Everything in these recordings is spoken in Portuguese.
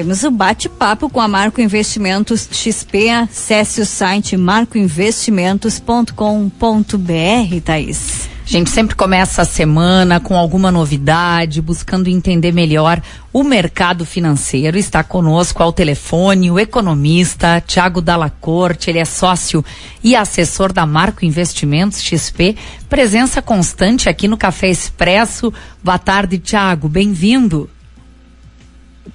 Temos o bate-papo com a Marco Investimentos XP. Acesse o site marcoinvestimentos.com.br, Thaís. A gente sempre começa a semana com alguma novidade, buscando entender melhor o mercado financeiro. Está conosco ao telefone o economista Tiago Dalacorte, ele é sócio e assessor da Marco Investimentos XP, presença constante aqui no Café Expresso. Boa tarde, Tiago, bem-vindo.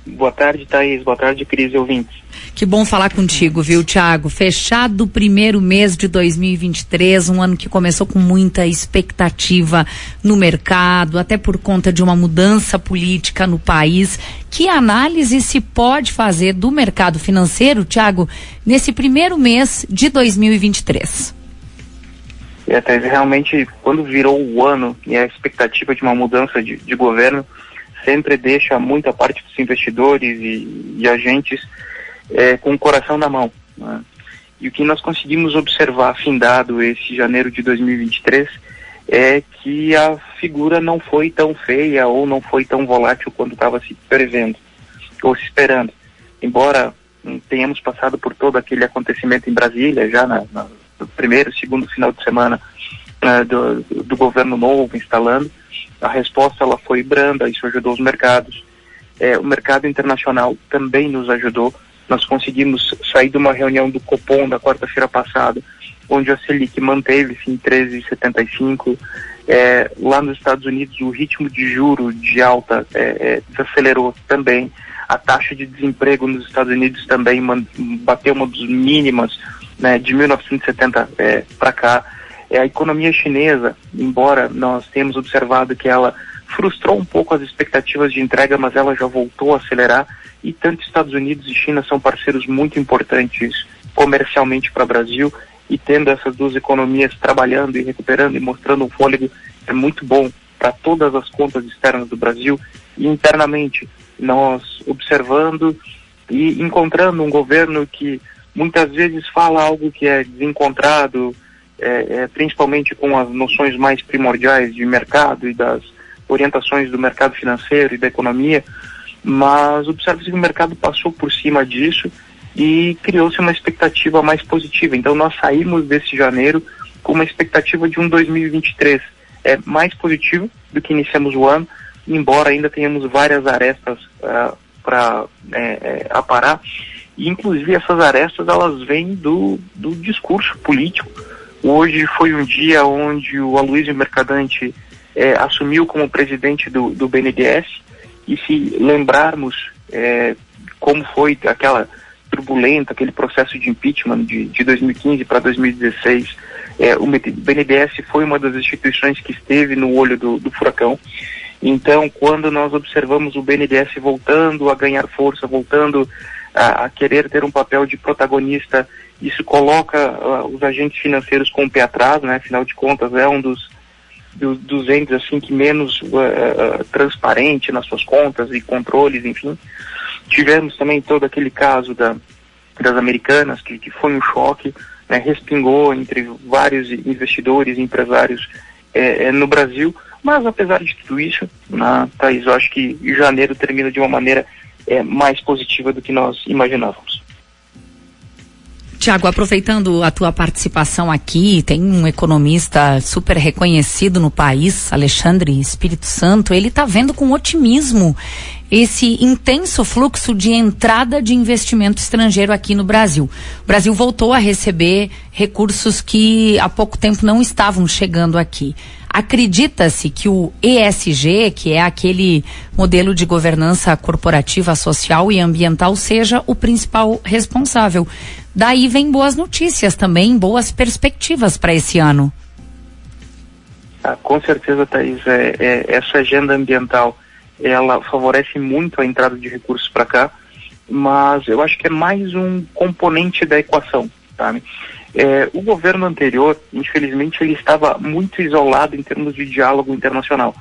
Boa tarde, Thaís. Boa tarde, Cris e ouvintes. Que bom falar contigo, viu, Tiago? Fechado o primeiro mês de 2023, um ano que começou com muita expectativa no mercado, até por conta de uma mudança política no país. Que análise se pode fazer do mercado financeiro, Tiago, nesse primeiro mês de 2023? É, Thaís, realmente, quando virou o ano e a expectativa de uma mudança de, de governo, sempre deixa muita parte dos investidores e, e agentes é, com o coração na mão. Né? E o que nós conseguimos observar, findado esse janeiro de 2023, é que a figura não foi tão feia ou não foi tão volátil quanto estava se prevendo ou se esperando. Embora hum, tenhamos passado por todo aquele acontecimento em Brasília, já na, na, no primeiro, segundo final de semana uh, do, do governo novo instalando, a resposta ela foi branda, isso ajudou os mercados. É, o mercado internacional também nos ajudou. Nós conseguimos sair de uma reunião do Copom da quarta-feira passada, onde a Selic manteve-se em 13,75. É, lá nos Estados Unidos, o ritmo de juro de alta é, é, desacelerou também. A taxa de desemprego nos Estados Unidos também bateu uma das mínimas né, de 1970 é, para cá. É, a economia chinesa, embora nós tenhamos observado que ela frustrou um pouco as expectativas de entrega, mas ela já voltou a acelerar e tanto Estados Unidos e China são parceiros muito importantes comercialmente para o Brasil e tendo essas duas economias trabalhando e recuperando e mostrando um fôlego é muito bom para todas as contas externas do Brasil e internamente nós observando e encontrando um governo que muitas vezes fala algo que é desencontrado, é, é, principalmente com as noções mais primordiais de mercado e das orientações do mercado financeiro e da economia, mas observa-se que o mercado passou por cima disso e criou-se uma expectativa mais positiva. Então nós saímos desse janeiro com uma expectativa de um 2023 é, mais positivo do que iniciamos o ano, embora ainda tenhamos várias arestas uh, para é, é, aparar. E inclusive essas arestas elas vêm do, do discurso político Hoje foi um dia onde o Aloysio Mercadante é, assumiu como presidente do, do BNDES e se lembrarmos é, como foi aquela turbulenta, aquele processo de impeachment de, de 2015 para 2016, é, o BNDES foi uma das instituições que esteve no olho do, do furacão. Então, quando nós observamos o BNDES voltando a ganhar força, voltando a, a querer ter um papel de protagonista isso coloca uh, os agentes financeiros com o pé atrás, né? Afinal de contas, é um dos, do, dos entes assim que menos uh, transparente nas suas contas e controles, enfim. Tivemos também todo aquele caso da, das americanas, que, que foi um choque, né? respingou entre vários investidores e empresários eh, no Brasil. Mas apesar de tudo isso, na, Thaís, eu acho que janeiro termina de uma maneira eh, mais positiva do que nós imaginávamos. Tiago, aproveitando a tua participação aqui, tem um economista super reconhecido no país, Alexandre Espírito Santo, ele está vendo com otimismo esse intenso fluxo de entrada de investimento estrangeiro aqui no Brasil. O Brasil voltou a receber recursos que há pouco tempo não estavam chegando aqui. Acredita-se que o ESG, que é aquele modelo de governança corporativa, social e ambiental, seja o principal responsável. Daí vem boas notícias também, boas perspectivas para esse ano. Ah, com certeza, Thaís. É, é, essa agenda ambiental ela favorece muito a entrada de recursos para cá, mas eu acho que é mais um componente da equação. Tá? É, o governo anterior, infelizmente, ele estava muito isolado em termos de diálogo internacional.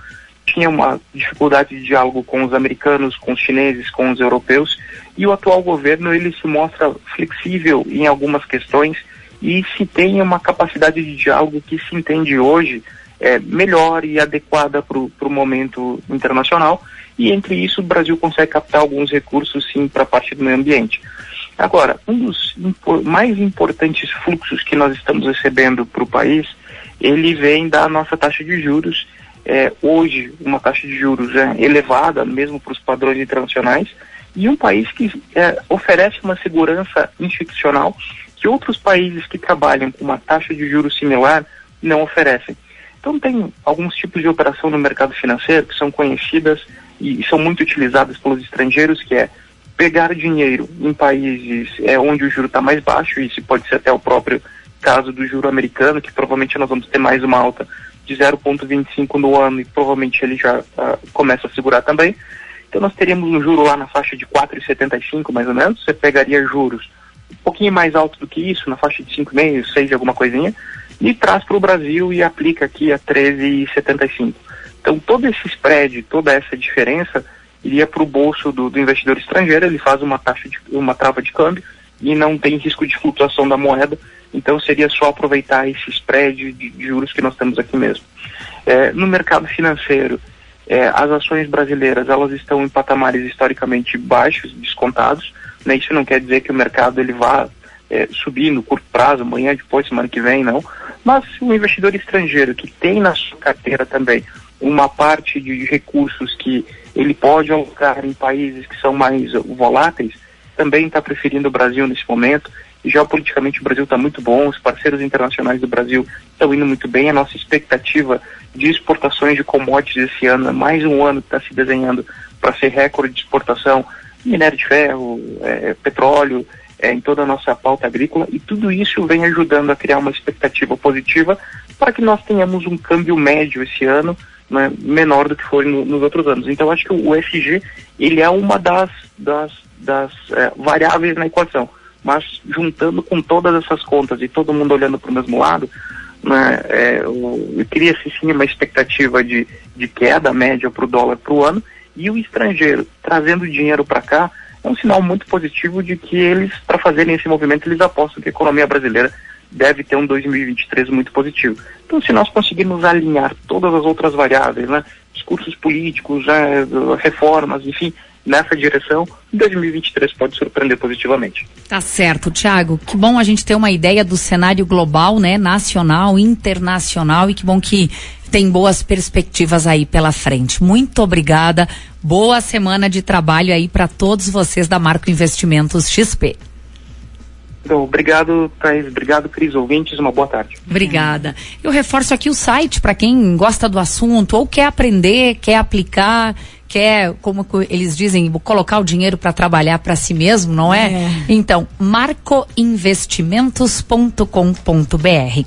Tinha uma dificuldade de diálogo com os americanos, com os chineses, com os europeus, e o atual governo ele se mostra flexível em algumas questões e se tem uma capacidade de diálogo que se entende hoje é, melhor e adequada para o momento internacional e entre isso o Brasil consegue captar alguns recursos sim para a parte do meio ambiente. Agora, um dos mais importantes fluxos que nós estamos recebendo para o país, ele vem da nossa taxa de juros. É, hoje, uma taxa de juros é elevada, mesmo para os padrões internacionais, e um país que é, oferece uma segurança institucional que outros países que trabalham com uma taxa de juros similar não oferecem. Então, tem alguns tipos de operação no mercado financeiro que são conhecidas e, e são muito utilizadas pelos estrangeiros, que é pegar dinheiro em países é, onde o juro está mais baixo, isso pode ser até o próprio caso do juro americano, que provavelmente nós vamos ter mais uma alta de 0,25 no ano e provavelmente ele já uh, começa a segurar também. Então nós teríamos um juro lá na faixa de 4,75 mais ou menos, você pegaria juros um pouquinho mais alto do que isso, na faixa de 5,5, 6 alguma coisinha, e traz para o Brasil e aplica aqui a 13,75. Então todo esse spread, toda essa diferença iria para o bolso do, do, investidor estrangeiro, ele faz uma taxa de uma trava de câmbio e não tem risco de flutuação da moeda, então seria só aproveitar esse spread de, de juros que nós temos aqui mesmo. É, no mercado financeiro, é, as ações brasileiras elas estão em patamares historicamente baixos, descontados. Né? Isso não quer dizer que o mercado ele vá é, subir no curto prazo, amanhã, depois, semana que vem, não. Mas o investidor estrangeiro que tem na sua carteira também uma parte de recursos que ele pode alocar em países que são mais voláteis, também está preferindo o Brasil nesse momento. E geopoliticamente o Brasil está muito bom, os parceiros internacionais do Brasil estão indo muito bem. A nossa expectativa de exportações de commodities esse ano é mais um ano que está se desenhando para ser recorde de exportação, minério de ferro, é, petróleo, é, em toda a nossa pauta agrícola, e tudo isso vem ajudando a criar uma expectativa positiva para que nós tenhamos um câmbio médio esse ano né, menor do que foi no, nos outros anos. Então, acho que o SG ele é uma das, das, das é, variáveis na equação, mas juntando com todas essas contas e todo mundo olhando para o mesmo lado, né, é, cria-se sim uma expectativa de, de queda média para o dólar para o ano, e o estrangeiro trazendo dinheiro para cá é um sinal muito positivo de que eles, para fazerem esse movimento, eles apostam que a economia brasileira deve ter um 2023 muito positivo. Então, se nós conseguirmos alinhar todas as outras variáveis, né, discursos políticos, né, reformas, enfim, nessa direção, 2023 pode surpreender positivamente. Tá certo, Tiago. Que bom a gente ter uma ideia do cenário global, né, nacional, internacional e que bom que tem boas perspectivas aí pela frente. Muito obrigada. Boa semana de trabalho aí para todos vocês da Marco Investimentos XP. Então, obrigado, Thais. Obrigado, Cris. Ouvintes, uma boa tarde. Obrigada. Eu reforço aqui o site para quem gosta do assunto ou quer aprender, quer aplicar, quer, como eles dizem, colocar o dinheiro para trabalhar para si mesmo, não é? é. Então, marcoinvestimentos.com.br.